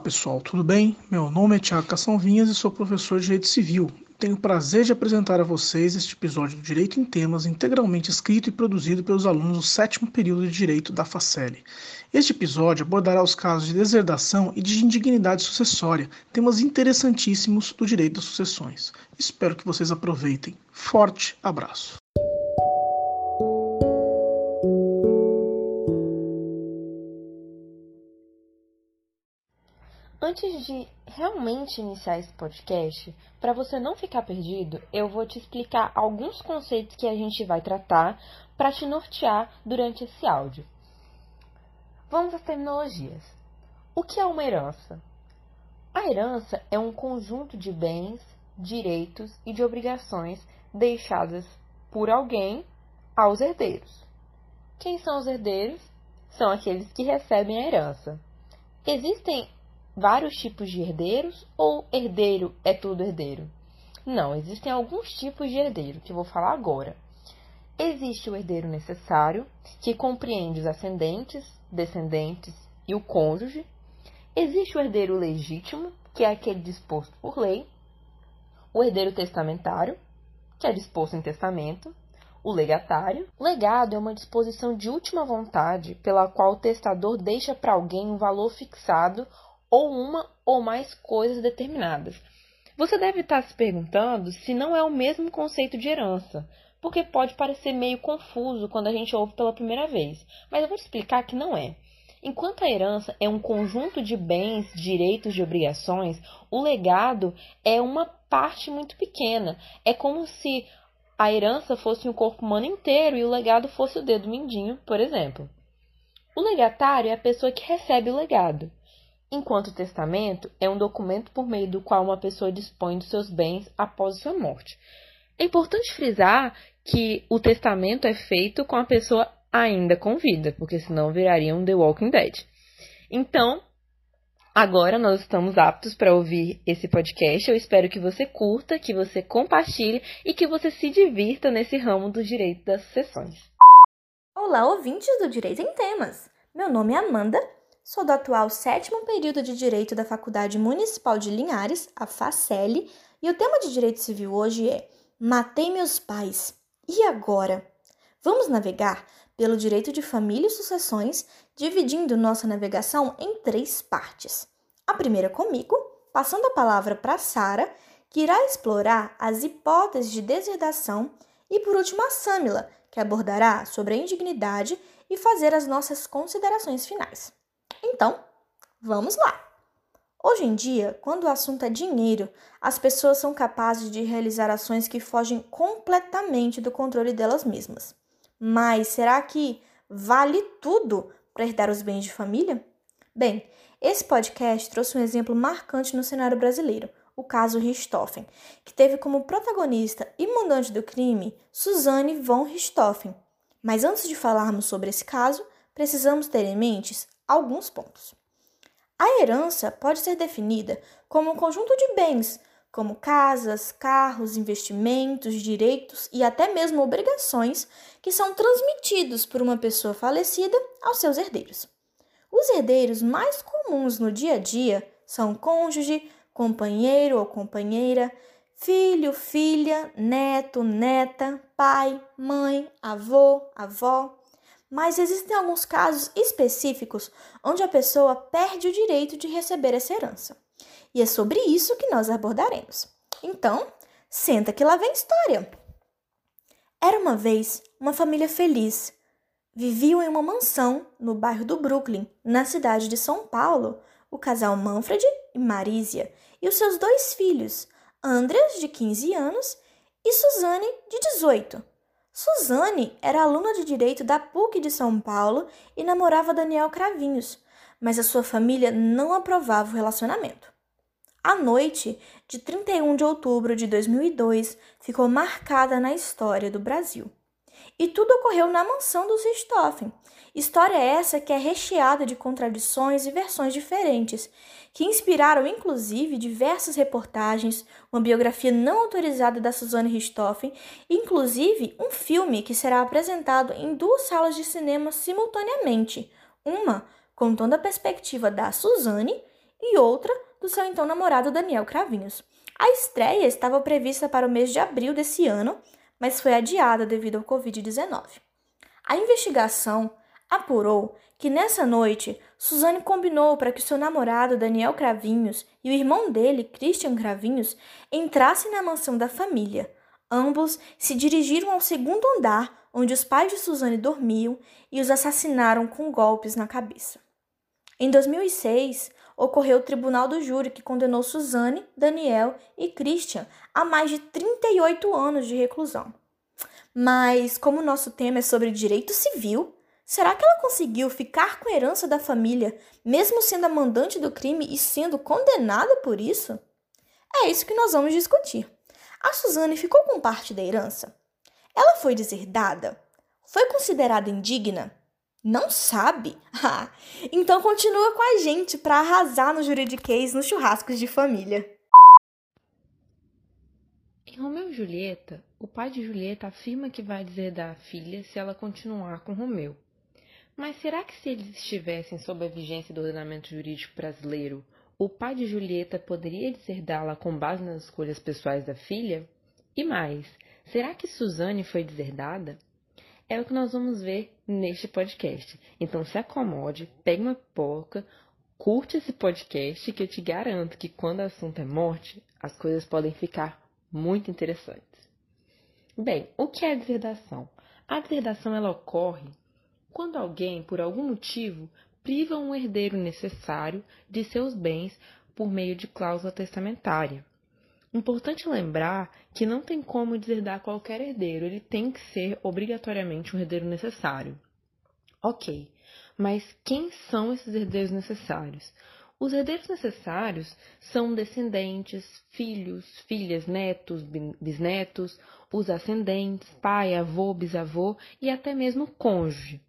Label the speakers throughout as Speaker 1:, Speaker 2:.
Speaker 1: pessoal, tudo bem? Meu nome é Tiago Cação Vinhas e sou professor de Direito Civil. Tenho o prazer de apresentar a vocês este episódio do Direito em Temas, integralmente escrito e produzido pelos alunos do sétimo período de Direito da Facele. Este episódio abordará os casos de deserdação e de indignidade sucessória, temas interessantíssimos do direito das sucessões. Espero que vocês aproveitem. Forte abraço!
Speaker 2: Antes de realmente iniciar esse podcast, para você não ficar perdido, eu vou te explicar alguns conceitos que a gente vai tratar para te nortear durante esse áudio. Vamos às terminologias. O que é uma herança? A herança é um conjunto de bens, direitos e de obrigações deixadas por alguém aos herdeiros. Quem são os herdeiros? São aqueles que recebem a herança. Existem vários tipos de herdeiros ou herdeiro é tudo herdeiro? Não, existem alguns tipos de herdeiro que eu vou falar agora. Existe o herdeiro necessário, que compreende os ascendentes, descendentes e o cônjuge. Existe o herdeiro legítimo, que é aquele disposto por lei. O herdeiro testamentário, que é disposto em testamento. O legatário. Legado é uma disposição de última vontade pela qual o testador deixa para alguém um valor fixado ou uma ou mais coisas determinadas. Você deve estar se perguntando se não é o mesmo conceito de herança, porque pode parecer meio confuso quando a gente ouve pela primeira vez, mas eu vou te explicar que não é. Enquanto a herança é um conjunto de bens, direitos e obrigações, o legado é uma parte muito pequena. É como se a herança fosse o corpo humano inteiro e o legado fosse o dedo mindinho, por exemplo. O legatário é a pessoa que recebe o legado enquanto o testamento é um documento por meio do qual uma pessoa dispõe dos seus bens após sua morte. É importante frisar que o testamento é feito com a pessoa ainda com vida, porque senão viraria um The Walking Dead. Então, agora nós estamos aptos para ouvir esse podcast. Eu espero que você curta, que você compartilhe e que você se divirta nesse ramo do direito das sucessões.
Speaker 3: Olá, ouvintes do Direito em Temas. Meu nome é Amanda Sou do atual sétimo período de Direito da Faculdade Municipal de Linhares, a FACEL, e o tema de Direito Civil hoje é Matei meus pais. E agora? Vamos navegar pelo direito de família e sucessões, dividindo nossa navegação em três partes. A primeira comigo, passando a palavra para Sara, que irá explorar as hipóteses de deserdação, e por último a Samila, que abordará sobre a indignidade e fazer as nossas considerações finais. Então, vamos lá! Hoje em dia, quando o assunto é dinheiro, as pessoas são capazes de realizar ações que fogem completamente do controle delas mesmas. Mas será que vale tudo para herdar os bens de família? Bem, esse podcast trouxe um exemplo marcante no cenário brasileiro, o caso Richthofen, que teve como protagonista e mandante do crime Suzanne von Richthofen. Mas antes de falarmos sobre esse caso, precisamos ter em mente alguns pontos. A herança pode ser definida como um conjunto de bens, como casas, carros, investimentos, direitos e até mesmo obrigações que são transmitidos por uma pessoa falecida aos seus herdeiros. Os herdeiros mais comuns no dia a dia são cônjuge, companheiro ou companheira, filho, filha, neto, neta, pai, mãe, avô, avó, mas existem alguns casos específicos onde a pessoa perde o direito de receber essa herança. E é sobre isso que nós abordaremos. Então, senta que lá vem história. Era uma vez uma família feliz. Viviam em uma mansão no bairro do Brooklyn, na cidade de São Paulo, o casal Manfred e Marisia e os seus dois filhos, Andreas, de 15 anos, e Suzane, de 18. Suzane era aluna de direito da PUC de São Paulo e namorava Daniel Cravinhos, mas a sua família não aprovava o relacionamento. A noite de 31 de outubro de 2002 ficou marcada na história do Brasil. E tudo ocorreu na mansão dos Richthofen. História essa que é recheada de contradições e versões diferentes, que inspiraram inclusive diversas reportagens, uma biografia não autorizada da Suzanne Richthofen, inclusive um filme que será apresentado em duas salas de cinema simultaneamente, uma contando a perspectiva da Suzanne e outra do seu então namorado Daniel Cravinhos. A estreia estava prevista para o mês de abril desse ano, mas foi adiada devido ao Covid-19. A investigação apurou que nessa noite Suzane combinou para que seu namorado Daniel Cravinhos e o irmão dele, Christian Cravinhos, entrassem na mansão da família. Ambos se dirigiram ao segundo andar, onde os pais de Suzane dormiam, e os assassinaram com golpes na cabeça. Em 2006, ocorreu o tribunal do júri que condenou Suzane, Daniel e Christian a mais de 38 anos de reclusão. Mas, como o nosso tema é sobre direito civil, será que ela conseguiu ficar com a herança da família, mesmo sendo a mandante do crime e sendo condenada por isso? É isso que nós vamos discutir. A Suzane ficou com parte da herança? Ela foi deserdada? Foi considerada indigna? Não sabe? Ah, então continua com a gente para arrasar no juridiquês nos churrascos de família.
Speaker 2: Em Romeu e Julieta, o pai de Julieta afirma que vai deserdar a filha se ela continuar com Romeu. Mas será que se eles estivessem sob a vigência do ordenamento jurídico brasileiro, o pai de Julieta poderia deserdá-la com base nas escolhas pessoais da filha? E mais, será que Suzane foi deserdada? É o que nós vamos ver neste podcast. Então se acomode, pegue uma pipoca, curte esse podcast que eu te garanto que quando o assunto é morte, as coisas podem ficar muito interessantes. Bem, o que é deserdação? A deserdação ela ocorre quando alguém, por algum motivo, priva um herdeiro necessário de seus bens por meio de cláusula testamentária. Importante lembrar que não tem como deserdar qualquer herdeiro, ele tem que ser obrigatoriamente um herdeiro necessário. Ok, mas quem são esses herdeiros necessários? Os herdeiros necessários são descendentes, filhos, filhas, netos, bisnetos, os ascendentes, pai, avô, bisavô e até mesmo cônjuge.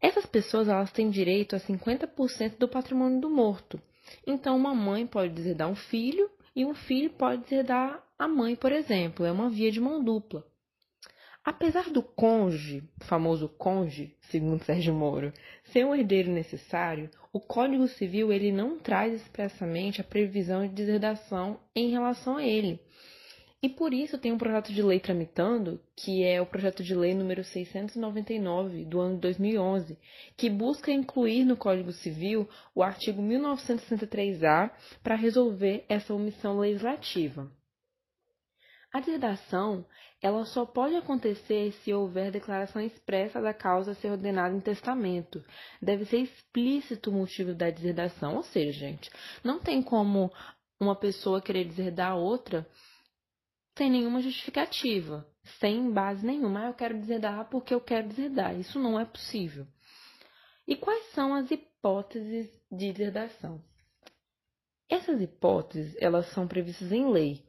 Speaker 2: Essas pessoas elas têm direito a 50% do patrimônio do morto. Então, uma mãe pode deserdar um filho e um filho pode deserdar a mãe, por exemplo. É uma via de mão dupla. Apesar do cônjuge, famoso cônjuge, segundo Sérgio Moro, ser um herdeiro necessário, o Código Civil ele não traz expressamente a previsão de deserdação em relação a ele. E por isso tem um projeto de lei tramitando, que é o projeto de lei número 699 do ano 2011, que busca incluir no Código Civil o artigo 1963-A para resolver essa omissão legislativa. A deserdação, ela só pode acontecer se houver declaração expressa da causa a ser ordenada em testamento. Deve ser explícito o motivo da deserdação, ou seja, gente, não tem como uma pessoa querer deserdar a outra sem nenhuma justificativa, sem base nenhuma. Ah, eu quero deserdar porque eu quero deserdar. Isso não é possível. E quais são as hipóteses de deserdação? Essas hipóteses, elas são previstas em lei.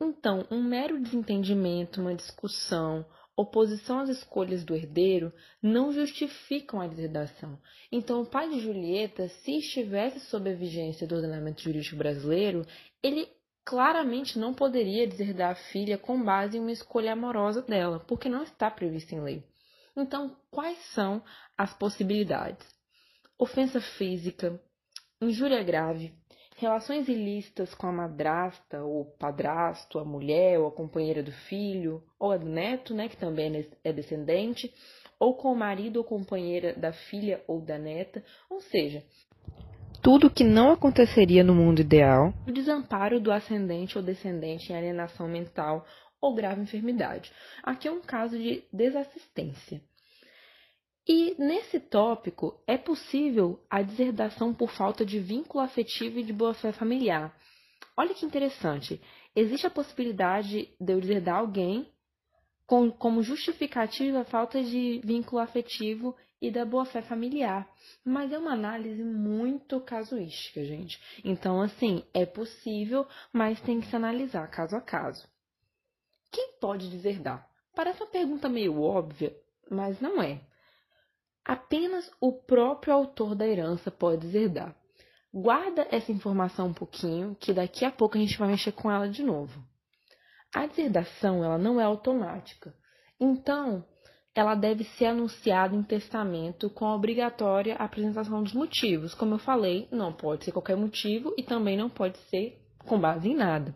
Speaker 2: Então, um mero desentendimento, uma discussão, oposição às escolhas do herdeiro não justificam a deserdação. Então, o pai de Julieta, se estivesse sob a vigência do ordenamento jurídico brasileiro, ele claramente não poderia deserdar a filha com base em uma escolha amorosa dela, porque não está previsto em lei. Então, quais são as possibilidades? Ofensa física, injúria grave, relações ilícitas com a madrasta ou padrasto, a mulher ou a companheira do filho, ou a do neto, né, que também é descendente, ou com o marido ou companheira da filha ou da neta, ou seja, tudo que não aconteceria no mundo ideal, o desamparo do ascendente ou descendente em alienação mental ou grave enfermidade. Aqui é um caso de desassistência. E nesse tópico é possível a deserdação por falta de vínculo afetivo e de boa-fé familiar. Olha que interessante. Existe a possibilidade de eu deserdar alguém com, como justificativa a falta de vínculo afetivo e da boa-fé familiar. Mas é uma análise muito casuística, gente. Então, assim, é possível, mas tem que se analisar caso a caso. Quem pode deserdar? Parece uma pergunta meio óbvia, mas não é. Apenas o próprio autor da herança pode deserdar. Guarda essa informação um pouquinho, que daqui a pouco a gente vai mexer com ela de novo. A deserdação ela não é automática. Então, ela deve ser anunciada em testamento com a obrigatória apresentação dos motivos. Como eu falei, não pode ser qualquer motivo e também não pode ser com base em nada.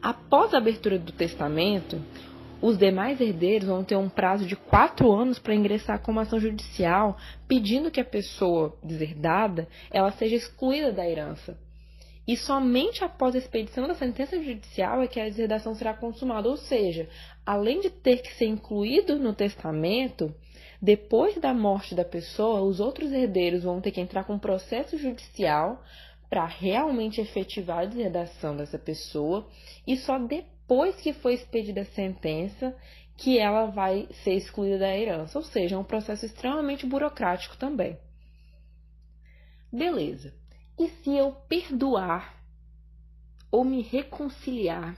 Speaker 2: Após a abertura do testamento, os demais herdeiros vão ter um prazo de quatro anos para ingressar com uma ação judicial pedindo que a pessoa deserdada ela seja excluída da herança. E somente após a expedição da sentença judicial é que a deserdação será consumada, ou seja, além de ter que ser incluído no testamento, depois da morte da pessoa, os outros herdeiros vão ter que entrar com um processo judicial para realmente efetivar a deserdação dessa pessoa e só depois que foi expedida a sentença que ela vai ser excluída da herança, ou seja, é um processo extremamente burocrático também. Beleza. E se eu perdoar ou me reconciliar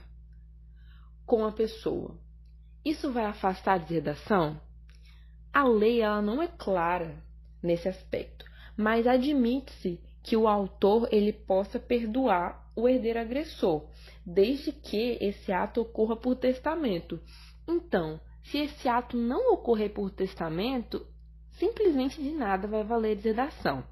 Speaker 2: com a pessoa, isso vai afastar a deserdação? A lei ela não é clara nesse aspecto, mas admite-se que o autor ele possa perdoar o herdeiro agressor, desde que esse ato ocorra por testamento. Então, se esse ato não ocorrer por testamento, simplesmente de nada vai valer a deserdação.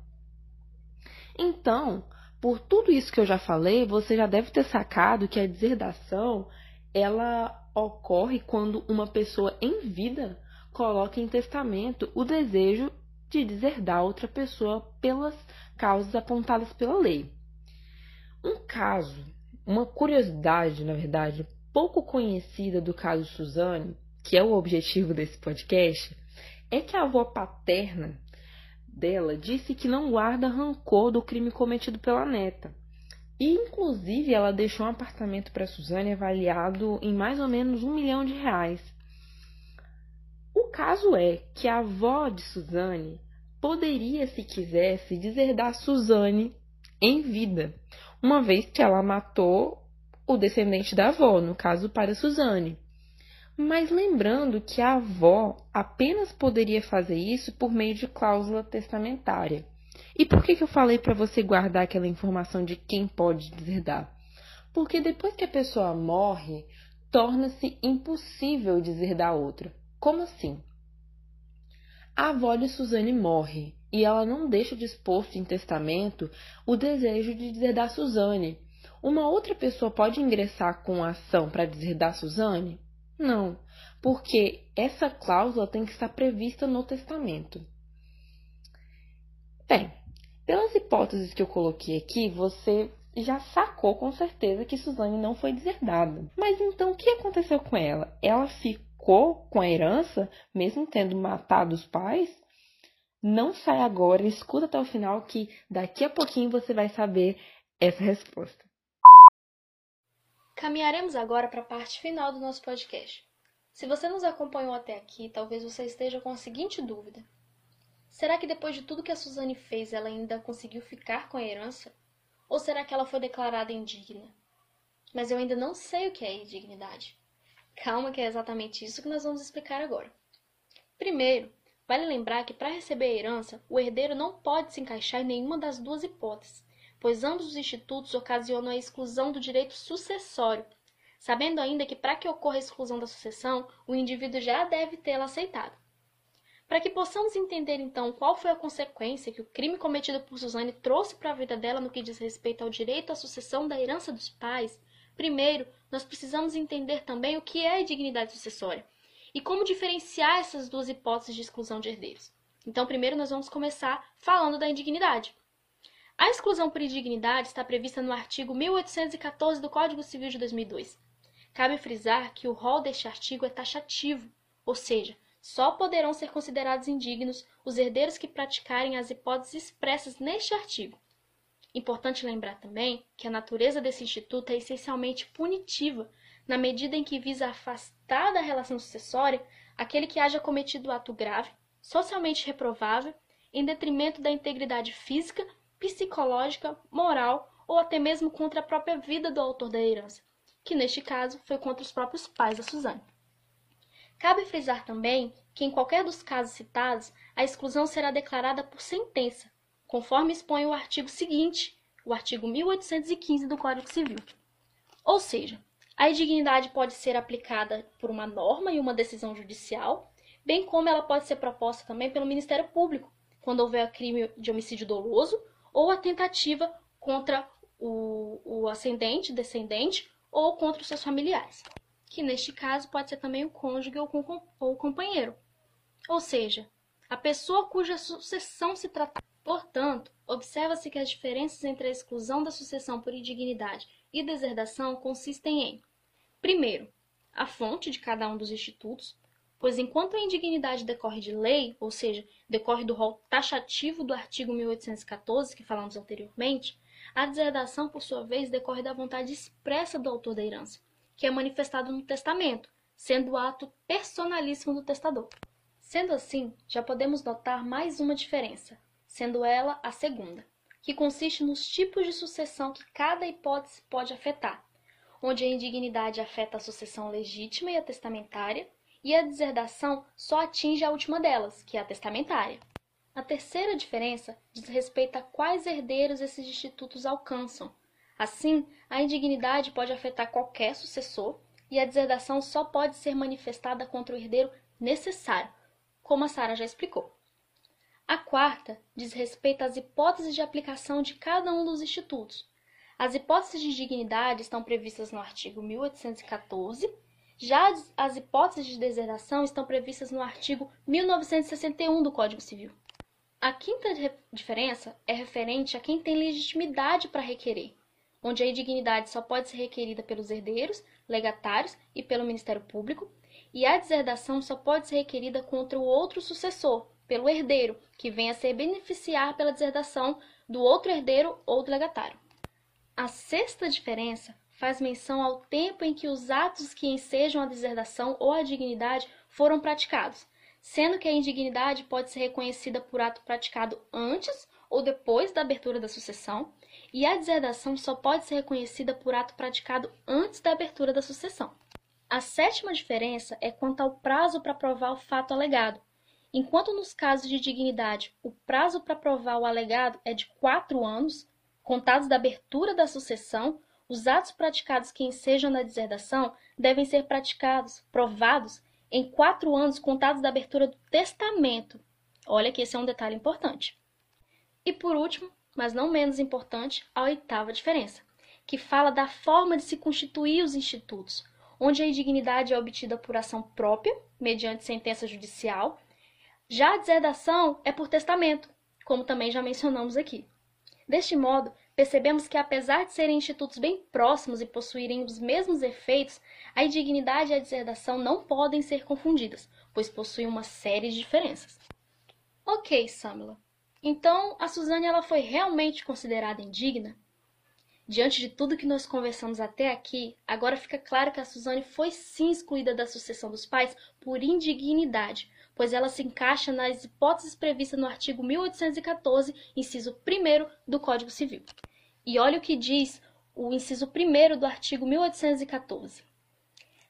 Speaker 2: Então, por tudo isso que eu já falei, você já deve ter sacado que a deserdação ela ocorre quando uma pessoa em vida coloca em testamento o desejo de deserdar outra pessoa pelas causas apontadas pela lei. Um caso, uma curiosidade, na verdade, pouco conhecida do caso Suzane, que é o objetivo desse podcast, é que a avó paterna dela disse que não guarda rancor do crime cometido pela neta. E, inclusive, ela deixou um apartamento para Suzane avaliado em mais ou menos um milhão de reais. O caso é que a avó de Suzane poderia, se quisesse, deserdar Suzane em vida, uma vez que ela matou o descendente da avó, no caso para Suzane mas lembrando que a avó apenas poderia fazer isso por meio de cláusula testamentária. E por que, que eu falei para você guardar aquela informação de quem pode deserdar? Porque depois que a pessoa morre, torna-se impossível deserdar outra. Como assim? A avó de Suzane morre e ela não deixa disposto em testamento o desejo de deserdar Suzane. Uma outra pessoa pode ingressar com a ação para deserdar Suzane? Não, porque essa cláusula tem que estar prevista no testamento. Bem, pelas hipóteses que eu coloquei aqui, você já sacou com certeza que Suzane não foi deserdada. Mas então o que aconteceu com ela? Ela ficou com a herança, mesmo tendo matado os pais? Não sai agora, escuta até o final que daqui a pouquinho você vai saber essa resposta.
Speaker 4: Caminharemos agora para a parte final do nosso podcast. Se você nos acompanhou até aqui, talvez você esteja com a seguinte dúvida: será que depois de tudo que a Suzane fez, ela ainda conseguiu ficar com a herança? Ou será que ela foi declarada indigna? Mas eu ainda não sei o que é indignidade. Calma, que é exatamente isso que nós vamos explicar agora. Primeiro, vale lembrar que para receber a herança, o herdeiro não pode se encaixar em nenhuma das duas hipóteses pois ambos os institutos ocasionam a exclusão do direito sucessório, sabendo ainda que para que ocorra a exclusão da sucessão, o indivíduo já deve tê-la aceitado. Para que possamos entender então qual foi a consequência que o crime cometido por Suzane trouxe para a vida dela no que diz respeito ao direito à sucessão da herança dos pais, primeiro nós precisamos entender também o que é a dignidade sucessória e como diferenciar essas duas hipóteses de exclusão de herdeiros. Então, primeiro nós vamos começar falando da indignidade. A exclusão por indignidade está prevista no artigo 1814 do Código Civil de 2002. Cabe frisar que o rol deste artigo é taxativo, ou seja, só poderão ser considerados indignos os herdeiros que praticarem as hipóteses expressas neste artigo. Importante lembrar também que a natureza desse instituto é essencialmente punitiva, na medida em que visa afastar da relação sucessória aquele que haja cometido ato grave, socialmente reprovável, em detrimento da integridade física psicológica, moral ou até mesmo contra a própria vida do autor da herança, que neste caso foi contra os próprios pais da Suzane. Cabe frisar também que, em qualquer dos casos citados, a exclusão será declarada por sentença, conforme expõe o artigo seguinte, o artigo 1815 do Código Civil. Ou seja, a indignidade pode ser aplicada por uma norma e uma decisão judicial, bem como ela pode ser proposta também pelo Ministério Público, quando houver crime de homicídio doloso ou a tentativa contra o, o ascendente, descendente ou contra os seus familiares, que neste caso pode ser também o cônjuge ou, ou o companheiro, ou seja, a pessoa cuja sucessão se tratar. Portanto, observa-se que as diferenças entre a exclusão da sucessão por indignidade e deserdação consistem em: primeiro, a fonte de cada um dos institutos, pois enquanto a indignidade decorre de lei, ou seja, decorre do rol taxativo do artigo 1814 que falamos anteriormente, a deserdação, por sua vez, decorre da vontade expressa do autor da herança, que é manifestado no testamento, sendo o ato personalíssimo do testador. Sendo assim, já podemos notar mais uma diferença, sendo ela a segunda, que consiste nos tipos de sucessão que cada hipótese pode afetar, onde a indignidade afeta a sucessão legítima e a testamentária, e a deserdação só atinge a última delas, que é a testamentária. A terceira diferença diz respeito a quais herdeiros esses institutos alcançam. Assim, a indignidade pode afetar qualquer sucessor e a deserdação só pode ser manifestada contra o herdeiro necessário, como a Sara já explicou. A quarta diz respeito às hipóteses de aplicação de cada um dos institutos. As hipóteses de dignidade estão previstas no artigo 1814, já as hipóteses de deserdação estão previstas no artigo 1961 do Código Civil. A quinta diferença é referente a quem tem legitimidade para requerer, onde a indignidade só pode ser requerida pelos herdeiros, legatários e pelo Ministério Público, e a deserdação só pode ser requerida contra o outro sucessor, pelo herdeiro, que venha a ser beneficiar pela deserdação do outro herdeiro ou do legatário. A sexta diferença faz menção ao tempo em que os atos que ensejam a deserdação ou a dignidade foram praticados, sendo que a indignidade pode ser reconhecida por ato praticado antes ou depois da abertura da sucessão, e a deserdação só pode ser reconhecida por ato praticado antes da abertura da sucessão. A sétima diferença é quanto ao prazo para provar o fato alegado. Enquanto nos casos de dignidade o prazo para provar o alegado é de quatro anos, contados da abertura da sucessão, os atos praticados que ensejam na deserdação devem ser praticados, provados, em quatro anos contados da abertura do testamento. Olha que esse é um detalhe importante. E por último, mas não menos importante, a oitava diferença, que fala da forma de se constituir os institutos, onde a indignidade é obtida por ação própria, mediante sentença judicial. Já a deserdação é por testamento, como também já mencionamos aqui. Deste modo, percebemos que, apesar de serem institutos bem próximos e possuírem os mesmos efeitos, a indignidade e a deserdação não podem ser confundidas, pois possuem uma série de diferenças. Ok, Samila. Então, a Suzane ela foi realmente considerada indigna? Diante de tudo que nós conversamos até aqui, agora fica claro que a Suzane foi sim excluída da sucessão dos pais por indignidade, pois ela se encaixa nas hipóteses previstas no artigo 1814, inciso 1 do Código Civil. E olha o que diz o inciso 1 do artigo 1814.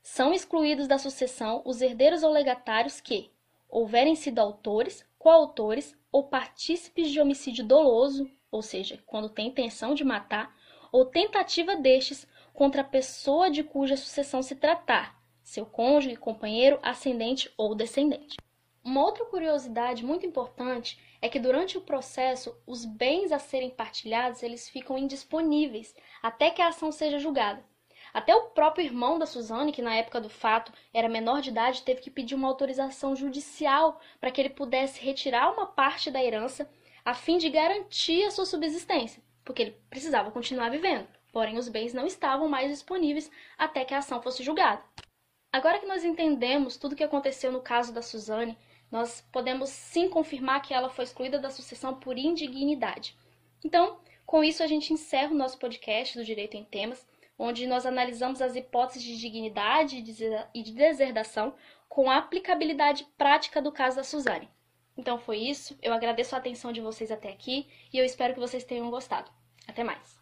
Speaker 4: São excluídos da sucessão os herdeiros ou legatários que houverem sido autores, coautores ou partícipes de homicídio doloso, ou seja, quando tem intenção de matar, ou tentativa destes contra a pessoa de cuja sucessão se tratar, seu cônjuge, companheiro, ascendente ou descendente. Uma outra curiosidade muito importante é que durante o processo os bens a serem partilhados eles ficam indisponíveis até que a ação seja julgada. Até o próprio irmão da Suzane, que na época do fato era menor de idade, teve que pedir uma autorização judicial para que ele pudesse retirar uma parte da herança a fim de garantir a sua subsistência, porque ele precisava continuar vivendo. Porém, os bens não estavam mais disponíveis até que a ação fosse julgada. Agora que nós entendemos tudo o que aconteceu no caso da Suzane, nós podemos sim confirmar que ela foi excluída da sucessão por indignidade. Então, com isso, a gente encerra o nosso podcast do Direito em Temas, onde nós analisamos as hipóteses de dignidade e de deserdação com a aplicabilidade prática do caso da Suzane. Então foi isso, eu agradeço a atenção de vocês até aqui e eu espero que vocês tenham gostado. Até mais!